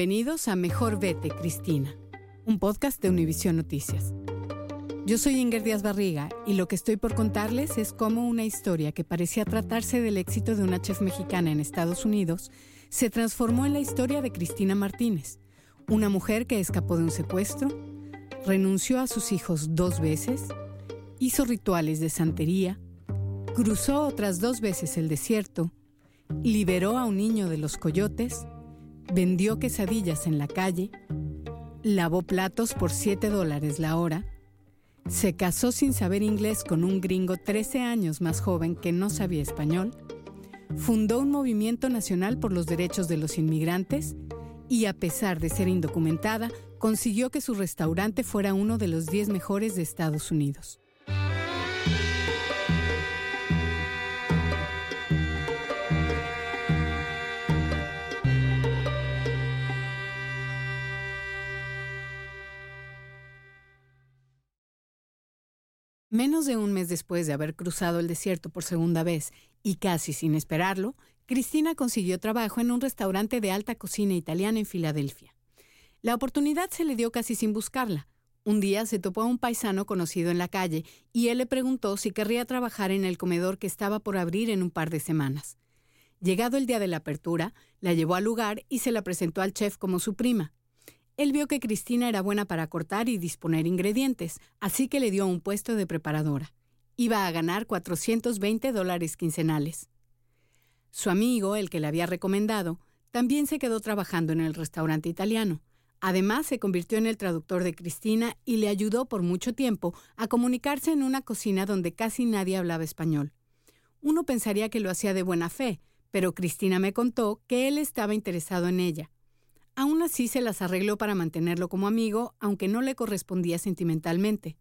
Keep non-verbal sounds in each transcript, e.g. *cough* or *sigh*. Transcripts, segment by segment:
Bienvenidos a Mejor Vete, Cristina, un podcast de Univisión Noticias. Yo soy Inger Díaz Barriga y lo que estoy por contarles es cómo una historia que parecía tratarse del éxito de una chef mexicana en Estados Unidos se transformó en la historia de Cristina Martínez, una mujer que escapó de un secuestro, renunció a sus hijos dos veces, hizo rituales de santería, cruzó otras dos veces el desierto, liberó a un niño de los coyotes, vendió quesadillas en la calle, lavó platos por 7 dólares la hora, se casó sin saber inglés con un gringo 13 años más joven que no sabía español. Fundó un movimiento nacional por los derechos de los inmigrantes y a pesar de ser indocumentada, consiguió que su restaurante fuera uno de los 10 mejores de Estados Unidos. Menos de un mes después de haber cruzado el desierto por segunda vez y casi sin esperarlo, Cristina consiguió trabajo en un restaurante de alta cocina italiana en Filadelfia. La oportunidad se le dio casi sin buscarla. Un día se topó a un paisano conocido en la calle y él le preguntó si querría trabajar en el comedor que estaba por abrir en un par de semanas. Llegado el día de la apertura, la llevó al lugar y se la presentó al chef como su prima. Él vio que Cristina era buena para cortar y disponer ingredientes, así que le dio un puesto de preparadora. Iba a ganar 420 dólares quincenales. Su amigo, el que le había recomendado, también se quedó trabajando en el restaurante italiano. Además, se convirtió en el traductor de Cristina y le ayudó por mucho tiempo a comunicarse en una cocina donde casi nadie hablaba español. Uno pensaría que lo hacía de buena fe, pero Cristina me contó que él estaba interesado en ella. Aún así se las arregló para mantenerlo como amigo, aunque no le correspondía sentimentalmente.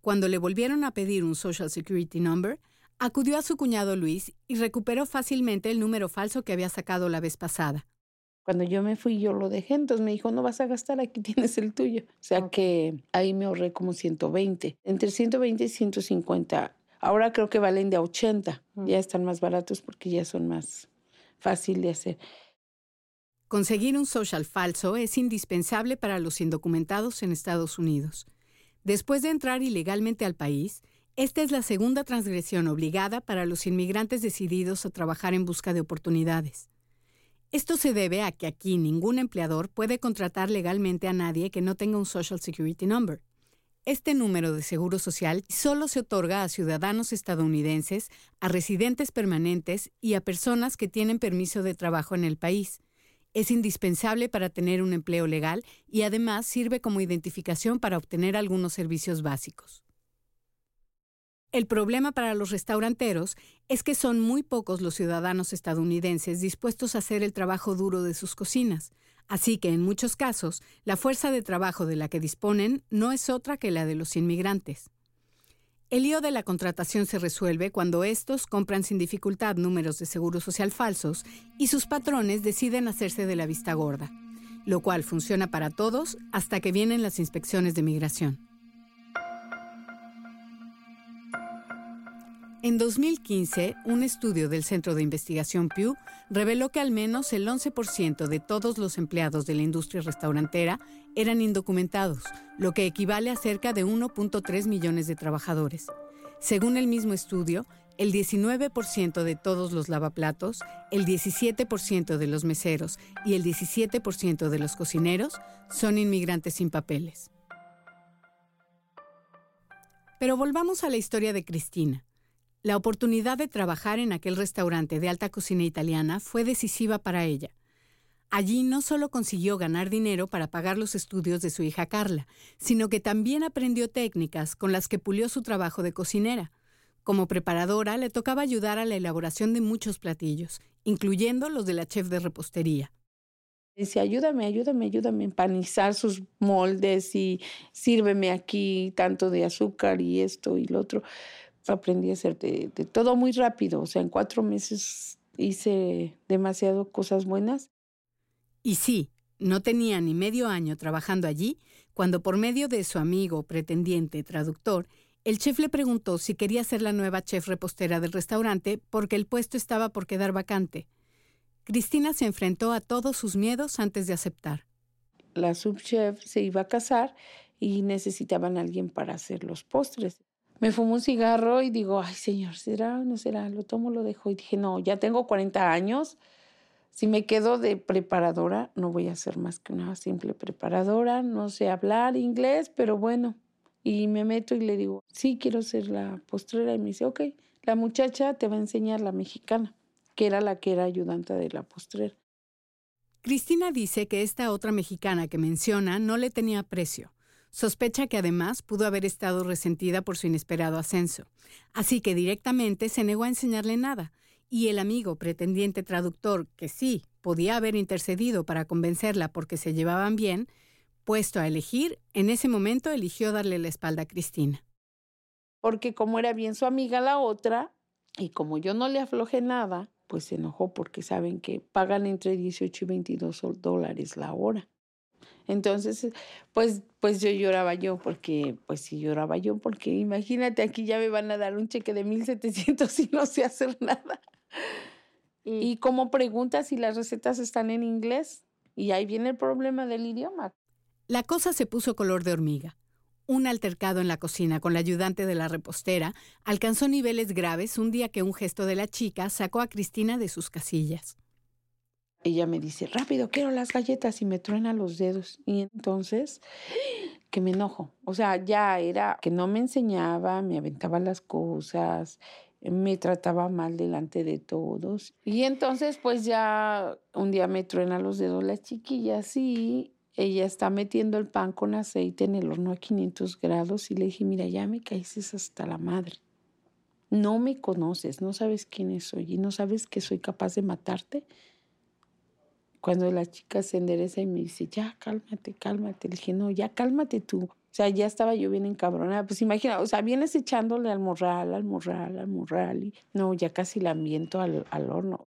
Cuando le volvieron a pedir un Social Security Number, acudió a su cuñado Luis y recuperó fácilmente el número falso que había sacado la vez pasada. Cuando yo me fui, yo lo dejé, entonces me dijo, no vas a gastar, aquí *laughs* tienes el tuyo. O sea que ahí me ahorré como 120, entre 120 y 150. Ahora creo que valen de 80, ya están más baratos porque ya son más fácil de hacer. Conseguir un social falso es indispensable para los indocumentados en Estados Unidos. Después de entrar ilegalmente al país, esta es la segunda transgresión obligada para los inmigrantes decididos a trabajar en busca de oportunidades. Esto se debe a que aquí ningún empleador puede contratar legalmente a nadie que no tenga un Social Security Number. Este número de seguro social solo se otorga a ciudadanos estadounidenses, a residentes permanentes y a personas que tienen permiso de trabajo en el país es indispensable para tener un empleo legal y además sirve como identificación para obtener algunos servicios básicos. El problema para los restauranteros es que son muy pocos los ciudadanos estadounidenses dispuestos a hacer el trabajo duro de sus cocinas, así que en muchos casos la fuerza de trabajo de la que disponen no es otra que la de los inmigrantes. El lío de la contratación se resuelve cuando estos compran sin dificultad números de seguro social falsos y sus patrones deciden hacerse de la vista gorda, lo cual funciona para todos hasta que vienen las inspecciones de migración. En 2015, un estudio del Centro de Investigación Pew reveló que al menos el 11% de todos los empleados de la industria restaurantera eran indocumentados, lo que equivale a cerca de 1.3 millones de trabajadores. Según el mismo estudio, el 19% de todos los lavaplatos, el 17% de los meseros y el 17% de los cocineros son inmigrantes sin papeles. Pero volvamos a la historia de Cristina. La oportunidad de trabajar en aquel restaurante de alta cocina italiana fue decisiva para ella. Allí no solo consiguió ganar dinero para pagar los estudios de su hija Carla, sino que también aprendió técnicas con las que pulió su trabajo de cocinera. Como preparadora le tocaba ayudar a la elaboración de muchos platillos, incluyendo los de la chef de repostería. Dice, ayúdame, ayúdame, ayúdame a empanizar sus moldes y sírveme aquí tanto de azúcar y esto y lo otro. Aprendí a hacer de, de todo muy rápido, o sea, en cuatro meses hice demasiado cosas buenas. Y sí, no tenía ni medio año trabajando allí cuando por medio de su amigo, pretendiente, traductor, el chef le preguntó si quería ser la nueva chef repostera del restaurante porque el puesto estaba por quedar vacante. Cristina se enfrentó a todos sus miedos antes de aceptar. La subchef se iba a casar y necesitaban a alguien para hacer los postres. Me fumo un cigarro y digo, ay señor, ¿será no será? Lo tomo, lo dejo. Y dije, no, ya tengo 40 años, si me quedo de preparadora, no voy a ser más que una simple preparadora, no sé hablar inglés, pero bueno. Y me meto y le digo, sí, quiero ser la postrera. Y me dice, ok, la muchacha te va a enseñar la mexicana, que era la que era ayudante de la postrera. Cristina dice que esta otra mexicana que menciona no le tenía precio. Sospecha que además pudo haber estado resentida por su inesperado ascenso. Así que directamente se negó a enseñarle nada y el amigo pretendiente traductor, que sí podía haber intercedido para convencerla porque se llevaban bien, puesto a elegir, en ese momento eligió darle la espalda a Cristina. Porque como era bien su amiga la otra, y como yo no le aflojé nada, pues se enojó porque saben que pagan entre 18 y 22 dólares la hora. Entonces, pues, pues yo lloraba yo, porque, pues sí lloraba yo, porque imagínate, aquí ya me van a dar un cheque de 1.700 y no sé hacer nada. Y, como preguntas si las recetas están en inglés. Y ahí viene el problema del idioma. La cosa se puso color de hormiga. Un altercado en la cocina con la ayudante de la repostera alcanzó niveles graves un día que un gesto de la chica sacó a Cristina de sus casillas. Ella me dice, rápido, quiero las galletas y me truena los dedos. Y entonces, que me enojo. O sea, ya era que no me enseñaba, me aventaba las cosas, me trataba mal delante de todos. Y entonces, pues ya un día me truena los dedos la chiquilla, sí. Ella está metiendo el pan con aceite en el horno a 500 grados y le dije, mira, ya me caíste hasta la madre. No me conoces, no sabes quién soy y no sabes que soy capaz de matarte. Cuando la chica se endereza y me dice, ya, cálmate, cálmate. Le dije, no, ya, cálmate tú. O sea, ya estaba yo bien encabronada. Pues imagina, o sea, vienes echándole al morral, al morral, al morral. Y no, ya casi la ambiento al, al horno.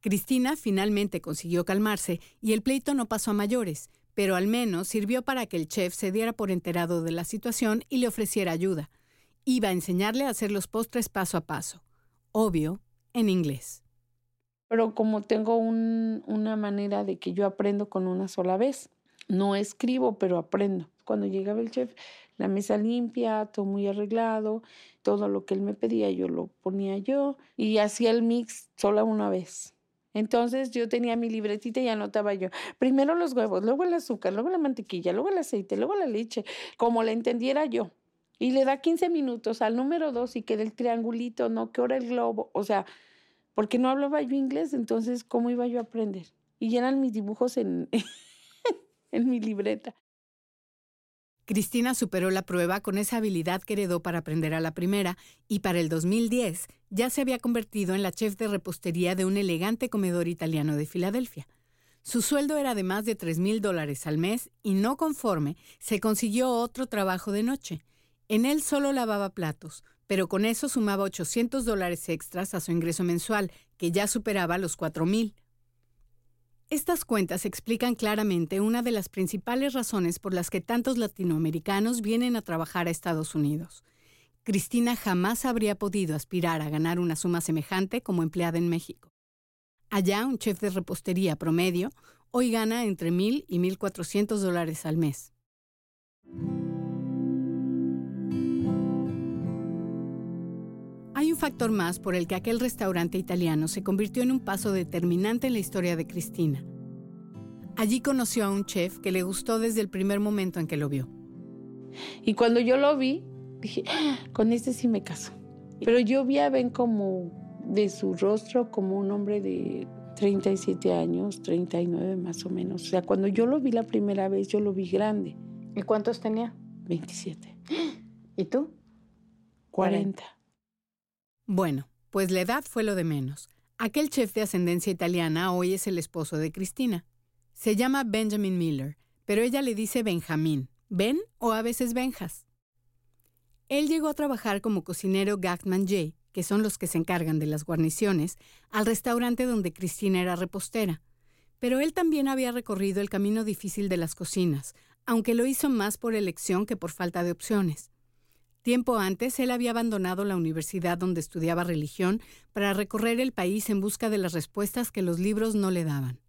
Cristina finalmente consiguió calmarse y el pleito no pasó a mayores, pero al menos sirvió para que el chef se diera por enterado de la situación y le ofreciera ayuda. Iba a enseñarle a hacer los postres paso a paso. Obvio, en inglés. Pero como tengo un, una manera de que yo aprendo con una sola vez, no escribo, pero aprendo. Cuando llegaba el chef, la mesa limpia, todo muy arreglado, todo lo que él me pedía yo lo ponía yo y hacía el mix sola una vez. Entonces yo tenía mi libretita y anotaba yo, primero los huevos, luego el azúcar, luego la mantequilla, luego el aceite, luego la leche, como la entendiera yo. Y le da 15 minutos al número dos y queda el triangulito, ¿no? ¿Qué hora el globo? O sea, porque no hablaba yo inglés, entonces, ¿cómo iba yo a aprender? Y eran mis dibujos en, *laughs* en mi libreta. Cristina superó la prueba con esa habilidad que heredó para aprender a la primera y para el 2010 ya se había convertido en la chef de repostería de un elegante comedor italiano de Filadelfia. Su sueldo era de más de 3 mil dólares al mes y no conforme, se consiguió otro trabajo de noche. En él solo lavaba platos, pero con eso sumaba 800 dólares extras a su ingreso mensual, que ya superaba los 4 mil. Estas cuentas explican claramente una de las principales razones por las que tantos latinoamericanos vienen a trabajar a Estados Unidos. Cristina jamás habría podido aspirar a ganar una suma semejante como empleada en México. Allá, un chef de repostería promedio hoy gana entre mil y 1.400 dólares al mes. Factor más por el que aquel restaurante italiano se convirtió en un paso determinante en la historia de Cristina. Allí conoció a un chef que le gustó desde el primer momento en que lo vio. Y cuando yo lo vi, dije, ah, con este sí me caso. Pero yo vi a Ben como de su rostro como un hombre de 37 años, 39 más o menos. O sea, cuando yo lo vi la primera vez, yo lo vi grande. ¿Y cuántos tenía? 27. ¿Y tú? 40. Bueno, pues la edad fue lo de menos. Aquel chef de ascendencia italiana hoy es el esposo de Cristina. Se llama Benjamin Miller, pero ella le dice Benjamín, Ben o a veces Benjas. Él llegó a trabajar como cocinero Gagman J, que son los que se encargan de las guarniciones, al restaurante donde Cristina era repostera. Pero él también había recorrido el camino difícil de las cocinas, aunque lo hizo más por elección que por falta de opciones. Tiempo antes, él había abandonado la universidad donde estudiaba religión para recorrer el país en busca de las respuestas que los libros no le daban.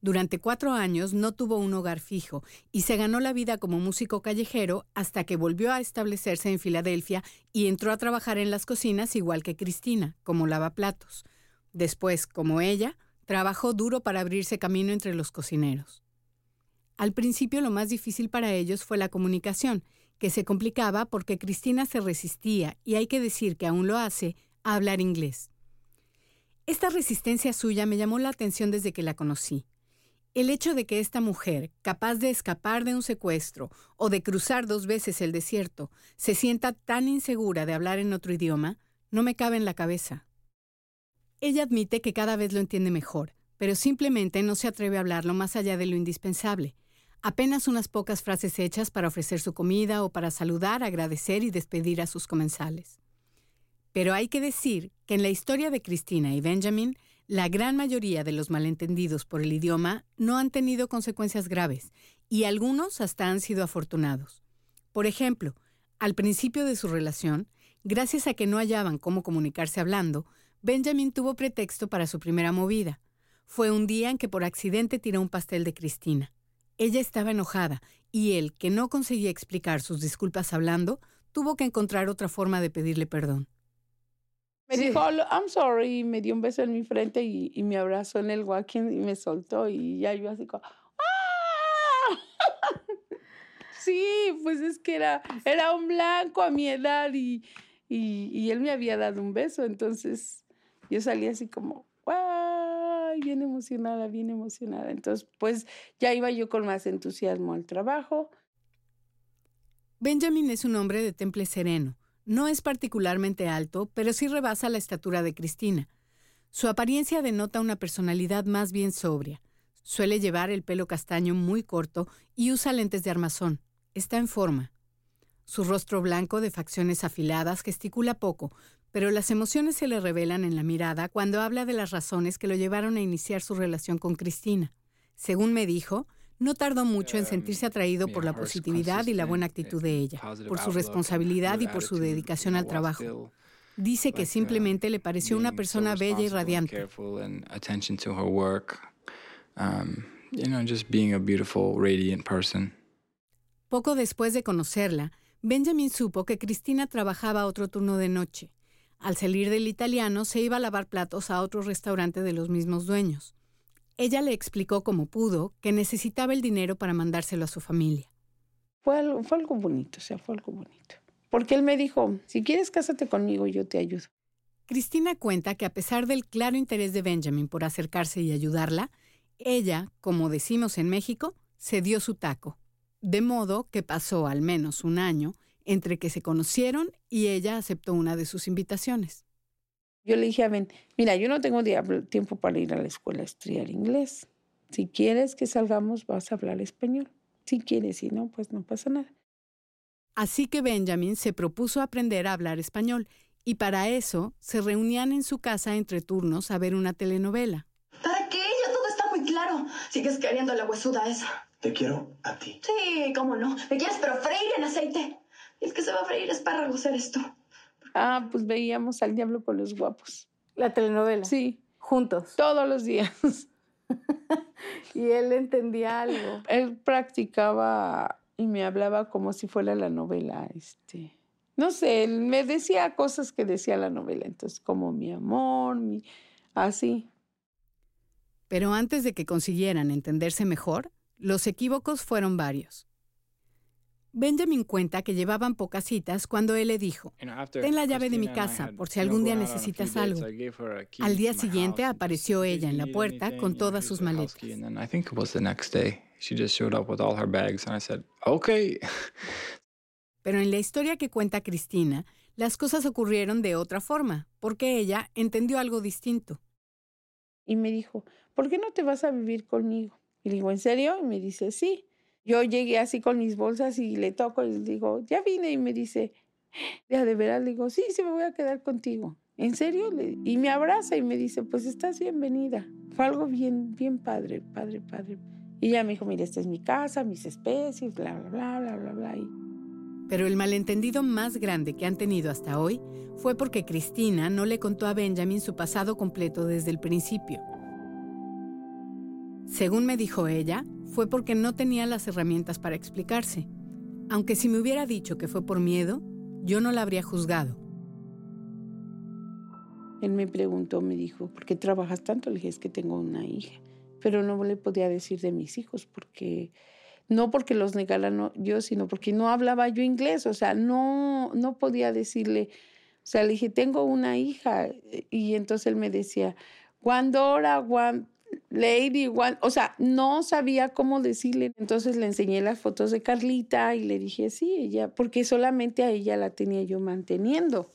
Durante cuatro años no tuvo un hogar fijo y se ganó la vida como músico callejero hasta que volvió a establecerse en Filadelfia y entró a trabajar en las cocinas igual que Cristina, como lavaplatos. Después, como ella, trabajó duro para abrirse camino entre los cocineros. Al principio lo más difícil para ellos fue la comunicación, que se complicaba porque Cristina se resistía, y hay que decir que aún lo hace, a hablar inglés. Esta resistencia suya me llamó la atención desde que la conocí. El hecho de que esta mujer, capaz de escapar de un secuestro o de cruzar dos veces el desierto, se sienta tan insegura de hablar en otro idioma, no me cabe en la cabeza. Ella admite que cada vez lo entiende mejor, pero simplemente no se atreve a hablarlo más allá de lo indispensable, apenas unas pocas frases hechas para ofrecer su comida o para saludar, agradecer y despedir a sus comensales. Pero hay que decir que en la historia de Cristina y Benjamin, la gran mayoría de los malentendidos por el idioma no han tenido consecuencias graves, y algunos hasta han sido afortunados. Por ejemplo, al principio de su relación, gracias a que no hallaban cómo comunicarse hablando, Benjamin tuvo pretexto para su primera movida. Fue un día en que por accidente tiró un pastel de Cristina. Ella estaba enojada y él, que no conseguía explicar sus disculpas hablando, tuvo que encontrar otra forma de pedirle perdón. Me dijo, I'm sorry, me dio un beso en mi frente y, me abrazó en el walking y me soltó y ya yo así como, ¡ah! *laughs* sí, pues es que era, era un blanco a mi edad y, y, él me había dado un beso, entonces yo salí así como, Bien emocionada, bien emocionada. Entonces, pues ya iba yo con más entusiasmo al trabajo. Benjamin es un hombre de temple sereno. No es particularmente alto, pero sí rebasa la estatura de Cristina. Su apariencia denota una personalidad más bien sobria. Suele llevar el pelo castaño muy corto y usa lentes de armazón. Está en forma. Su rostro blanco de facciones afiladas gesticula poco, pero las emociones se le revelan en la mirada cuando habla de las razones que lo llevaron a iniciar su relación con Cristina. Según me dijo, no tardó mucho en sentirse atraído por la positividad y la buena actitud de ella, por su responsabilidad y por su dedicación al trabajo. Dice que simplemente le pareció una persona bella y radiante. Poco después de conocerla, Benjamin supo que Cristina trabajaba otro turno de noche. Al salir del italiano, se iba a lavar platos a otro restaurante de los mismos dueños. Ella le explicó como pudo que necesitaba el dinero para mandárselo a su familia. Fue algo, fue algo bonito, o sea, fue algo bonito. Porque él me dijo, si quieres cásate conmigo, yo te ayudo. Cristina cuenta que a pesar del claro interés de Benjamin por acercarse y ayudarla, ella, como decimos en México, se dio su taco. De modo que pasó al menos un año entre que se conocieron y ella aceptó una de sus invitaciones. Yo le dije a Ben, mira, yo no tengo tiempo para ir a la escuela a estudiar inglés. Si quieres que salgamos, vas a hablar español. Si quieres, si no, pues no pasa nada. Así que Benjamin se propuso aprender a hablar español y para eso se reunían en su casa entre turnos a ver una telenovela. ¿Para qué? Ya todo está muy claro. Sigues queriendo la huesuda esa. Te quiero a ti. Sí, cómo no. Me quieres pero freír en aceite. Y el que se va a freír espárragos eres tú. Ah, pues veíamos al diablo con los guapos. La telenovela. Sí. Juntos. Todos los días. *laughs* y él entendía algo. Él practicaba y me hablaba como si fuera la novela, este. No sé, él me decía cosas que decía la novela, entonces como mi amor, mi así. Pero antes de que consiguieran entenderse mejor, los equívocos fueron varios. Benjamin cuenta que llevaban pocas citas cuando él le dijo, ten la llave de mi casa por si algún día necesitas algo. Al día siguiente apareció ella en la puerta con todas sus maletas. Pero en la historia que cuenta Cristina, las cosas ocurrieron de otra forma, porque ella entendió algo distinto. Y me dijo, ¿por qué no te vas a vivir conmigo? Y le digo, ¿en serio? Y me dice, sí. Yo llegué así con mis bolsas y le toco y le digo, ya vine. Y me dice, ya de veras, le digo, sí, sí, me voy a quedar contigo. ¿En serio? Y me abraza y me dice, pues estás bienvenida. Fue algo bien, bien padre, padre, padre. Y ella me dijo, mira, esta es mi casa, mis especies, bla, bla, bla, bla, bla, bla. Pero el malentendido más grande que han tenido hasta hoy fue porque Cristina no le contó a Benjamin su pasado completo desde el principio. Según me dijo ella, fue porque no tenía las herramientas para explicarse. Aunque si me hubiera dicho que fue por miedo, yo no la habría juzgado. Él me preguntó, me dijo, ¿por qué trabajas tanto? Le dije, es que tengo una hija. Pero no le podía decir de mis hijos porque, no porque los negara yo, sino porque no hablaba yo inglés. O sea, no, no podía decirle, o sea, le dije, tengo una hija. Y entonces él me decía, cuando hora, Lady One, o sea, no sabía cómo decirle. Entonces le enseñé las fotos de Carlita y le dije, sí, ella, porque solamente a ella la tenía yo manteniendo.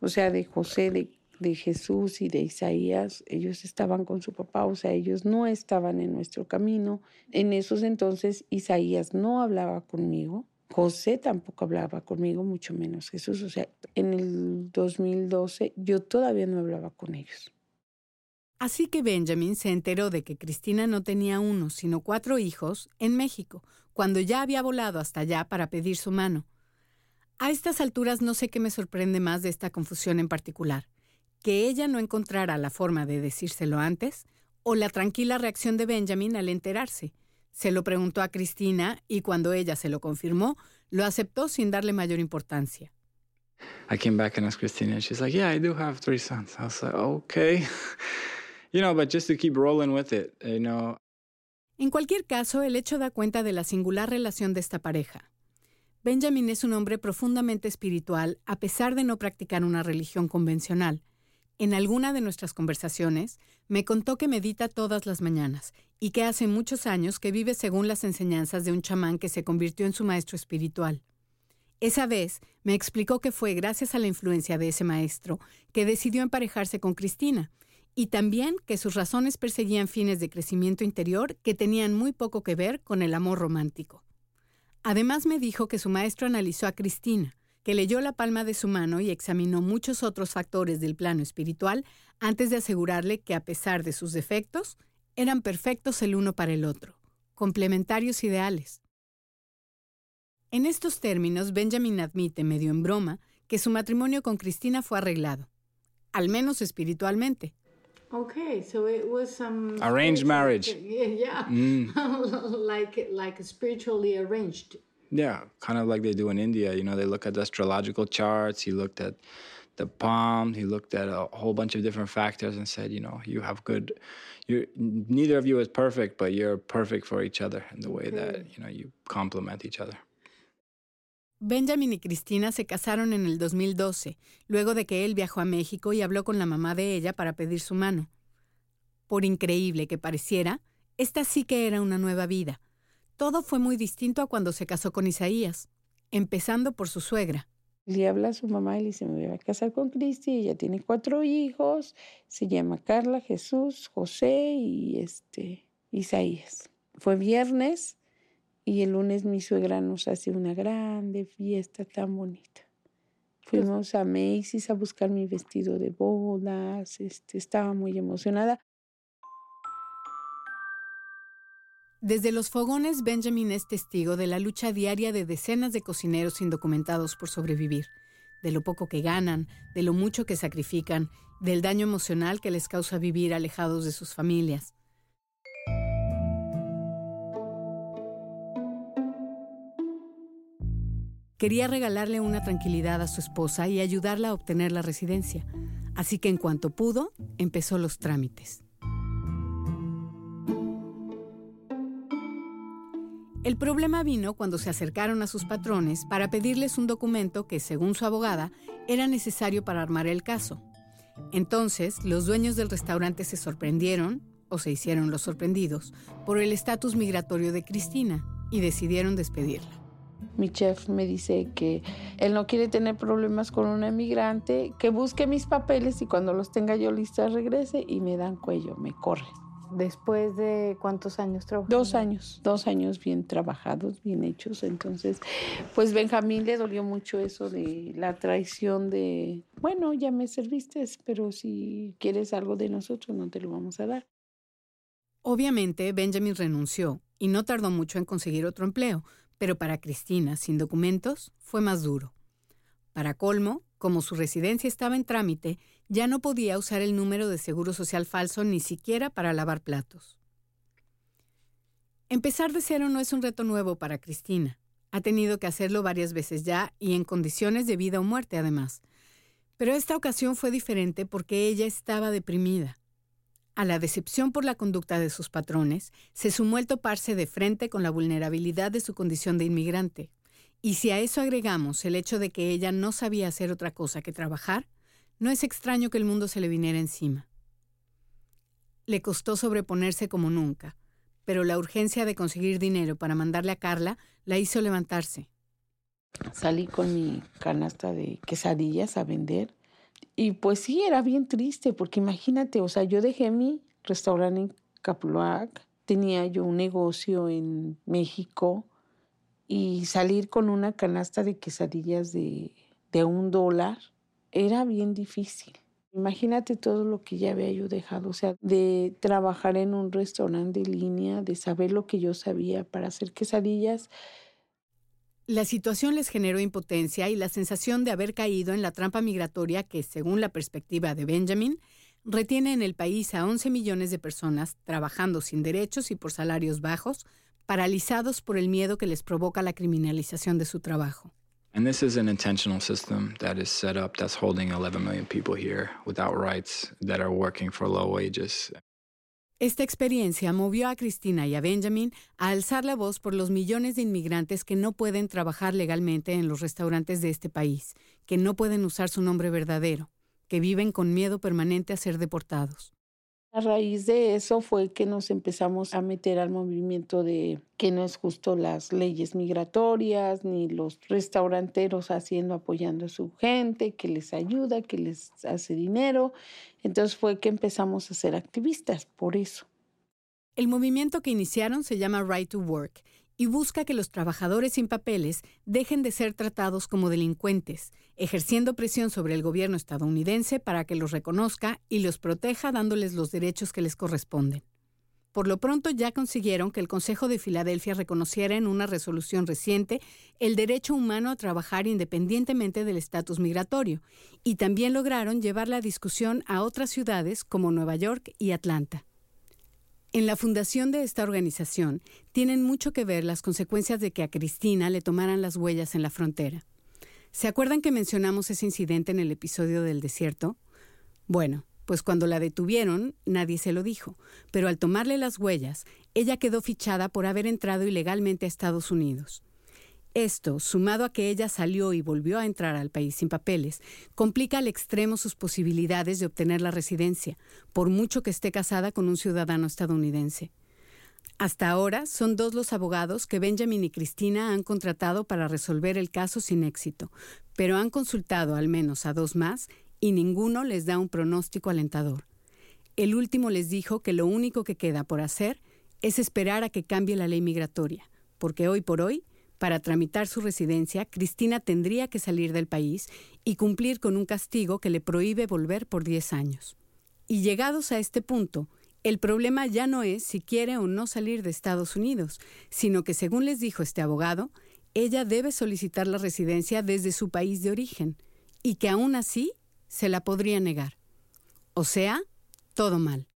O sea, de José, de, de, Jesús y de Isaías, ellos estaban con su papá, o sea, ellos no estaban en nuestro camino. En esos entonces Isaías no hablaba conmigo. José tampoco hablaba conmigo, mucho menos Jesús. O sea, en el 2012 yo todavía no hablaba con ellos. Así que Benjamin se enteró de que Cristina no tenía uno, sino cuatro hijos en México, cuando ya había volado hasta allá para pedir su mano. A estas alturas no sé qué me sorprende más de esta confusión en particular, que ella no encontrara la forma de decírselo antes, o la tranquila reacción de Benjamin al enterarse. Se lo preguntó a Cristina y cuando ella se lo confirmó, lo aceptó sin darle mayor importancia. I came back and asked Christina, and she's like, "Yeah, I do have three sons." I was like, "Okay." *laughs* you know, but just to keep rolling with it, you know. En cualquier caso, el hecho da cuenta de la singular relación de esta pareja. Benjamin es un hombre profundamente espiritual a pesar de no practicar una religión convencional. En alguna de nuestras conversaciones me contó que medita todas las mañanas y que hace muchos años que vive según las enseñanzas de un chamán que se convirtió en su maestro espiritual. Esa vez me explicó que fue gracias a la influencia de ese maestro que decidió emparejarse con Cristina, y también que sus razones perseguían fines de crecimiento interior que tenían muy poco que ver con el amor romántico. Además me dijo que su maestro analizó a Cristina, que leyó la palma de su mano y examinó muchos otros factores del plano espiritual antes de asegurarle que a pesar de sus defectos, eran perfectos el uno para el otro, complementarios ideales. En estos términos, Benjamin admite, medio en broma, que su matrimonio con Cristina fue arreglado, al menos espiritualmente, Okay, so it was some arranged marriage. *laughs* Yeah. Mm. *laughs* like like spiritually arranged. Yeah, kind of like they do in India. You know, they look at the astrological charts. He looked at the palm. He looked at a whole bunch of different factors and said, you know, you have good. You neither of you is perfect, but you're perfect for each other in the way okay. that you know you complement each other. Benjamin y Cristina se casaron en el 2012, luego de que él viajó a México y habló con la mamá de ella para pedir su mano. Por increíble que pareciera, esta sí que era una nueva vida. Todo fue muy distinto a cuando se casó con Isaías, empezando por su suegra. Le habla a su mamá y le dice, me voy a casar con Cristi, ella tiene cuatro hijos, se llama Carla, Jesús, José y este, Isaías. Fue viernes, y el lunes mi suegra nos hace una grande fiesta tan bonita. Fuimos a Macy's a buscar mi vestido de bodas, este, estaba muy emocionada. Desde los fogones, Benjamin es testigo de la lucha diaria de decenas de cocineros indocumentados por sobrevivir, de lo poco que ganan, de lo mucho que sacrifican, del daño emocional que les causa vivir alejados de sus familias. Quería regalarle una tranquilidad a su esposa y ayudarla a obtener la residencia, así que en cuanto pudo, empezó los trámites. El problema vino cuando se acercaron a sus patrones para pedirles un documento que, según su abogada, era necesario para armar el caso. Entonces, los dueños del restaurante se sorprendieron, o se hicieron los sorprendidos, por el estatus migratorio de Cristina y decidieron despedirla. Mi chef me dice que él no quiere tener problemas con una migrante, que busque mis papeles y cuando los tenga yo listos regrese y me dan cuello, me corre. Después de cuántos años trabajando? Dos años, dos años bien trabajados, bien hechos. Entonces, pues Benjamín le dolió mucho eso de la traición de, bueno, ya me serviste, pero si quieres algo de nosotros no te lo vamos a dar. Obviamente, Benjamin renunció y no tardó mucho en conseguir otro empleo, pero para Cristina, sin documentos, fue más duro. Para colmo, como su residencia estaba en trámite, ya no podía usar el número de seguro social falso ni siquiera para lavar platos. Empezar de cero no es un reto nuevo para Cristina. Ha tenido que hacerlo varias veces ya y en condiciones de vida o muerte además. Pero esta ocasión fue diferente porque ella estaba deprimida. A la decepción por la conducta de sus patrones, se sumó el toparse de frente con la vulnerabilidad de su condición de inmigrante. Y si a eso agregamos el hecho de que ella no sabía hacer otra cosa que trabajar, no es extraño que el mundo se le viniera encima. Le costó sobreponerse como nunca, pero la urgencia de conseguir dinero para mandarle a Carla la hizo levantarse. Salí con mi canasta de quesadillas a vender y pues sí, era bien triste, porque imagínate, o sea, yo dejé mi restaurante en Capulac, tenía yo un negocio en México y salir con una canasta de quesadillas de, de un dólar era bien difícil. Imagínate todo lo que ya había yo dejado, o sea, de trabajar en un restaurante de línea, de saber lo que yo sabía para hacer quesadillas, la situación les generó impotencia y la sensación de haber caído en la trampa migratoria que, según la perspectiva de Benjamin, retiene en el país a 11 millones de personas trabajando sin derechos y por salarios bajos, paralizados por el miedo que les provoca la criminalización de su trabajo. And this is an intentional system that is set up that's holding 11 million people here without rights that are working for low wages. Esta experiencia movió a Cristina y a Benjamin a alzar la voz por los millones de inmigrantes que no pueden trabajar legalmente en los restaurantes de este país, que no pueden usar su nombre verdadero, que viven con miedo permanente a ser deportados. A raíz de eso fue que nos empezamos a meter al movimiento de que no es justo las leyes migratorias, ni los restauranteros haciendo, apoyando a su gente, que les ayuda, que les hace dinero. Entonces fue que empezamos a ser activistas por eso. El movimiento que iniciaron se llama Right to Work y busca que los trabajadores sin papeles dejen de ser tratados como delincuentes, ejerciendo presión sobre el gobierno estadounidense para que los reconozca y los proteja dándoles los derechos que les corresponden. Por lo pronto ya consiguieron que el Consejo de Filadelfia reconociera en una resolución reciente el derecho humano a trabajar independientemente del estatus migratorio, y también lograron llevar la discusión a otras ciudades como Nueva York y Atlanta. En la fundación de esta organización tienen mucho que ver las consecuencias de que a Cristina le tomaran las huellas en la frontera. ¿Se acuerdan que mencionamos ese incidente en el episodio del desierto? Bueno, pues cuando la detuvieron nadie se lo dijo, pero al tomarle las huellas, ella quedó fichada por haber entrado ilegalmente a Estados Unidos. Esto, sumado a que ella salió y volvió a entrar al país sin papeles, complica al extremo sus posibilidades de obtener la residencia, por mucho que esté casada con un ciudadano estadounidense. Hasta ahora son dos los abogados que Benjamin y Cristina han contratado para resolver el caso sin éxito, pero han consultado al menos a dos más y ninguno les da un pronóstico alentador. El último les dijo que lo único que queda por hacer es esperar a que cambie la ley migratoria, porque hoy por hoy para tramitar su residencia, Cristina tendría que salir del país y cumplir con un castigo que le prohíbe volver por 10 años. Y llegados a este punto, el problema ya no es si quiere o no salir de Estados Unidos, sino que, según les dijo este abogado, ella debe solicitar la residencia desde su país de origen y que aún así se la podría negar. O sea, todo mal.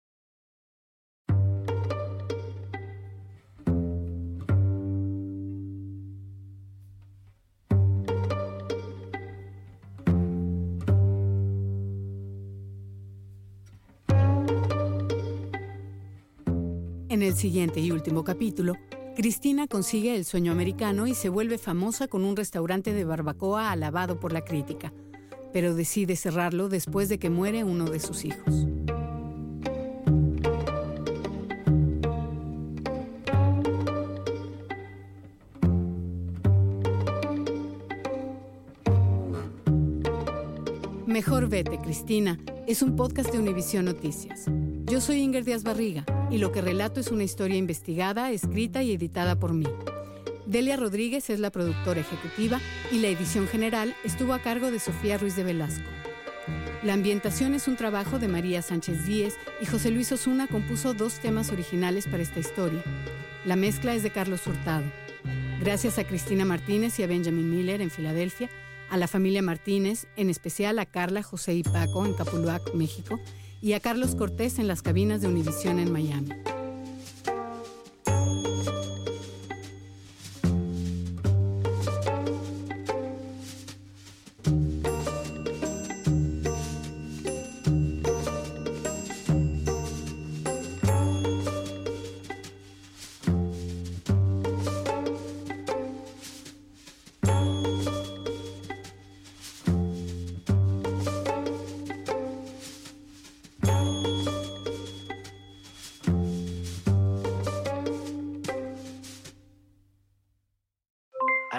En el siguiente y último capítulo, Cristina consigue el sueño americano y se vuelve famosa con un restaurante de barbacoa alabado por la crítica, pero decide cerrarlo después de que muere uno de sus hijos. Mejor vete, Cristina. Es un podcast de Univisión Noticias. Yo soy Inger Díaz Barriga y lo que relato es una historia investigada, escrita y editada por mí. Delia Rodríguez es la productora ejecutiva y la edición general estuvo a cargo de Sofía Ruiz de Velasco. La ambientación es un trabajo de María Sánchez Díez y José Luis Osuna compuso dos temas originales para esta historia. La mezcla es de Carlos Hurtado. Gracias a Cristina Martínez y a Benjamin Miller en Filadelfia a la familia Martínez, en especial a Carla, José y Paco en Capuluac, México, y a Carlos Cortés en las cabinas de Univisión en Miami.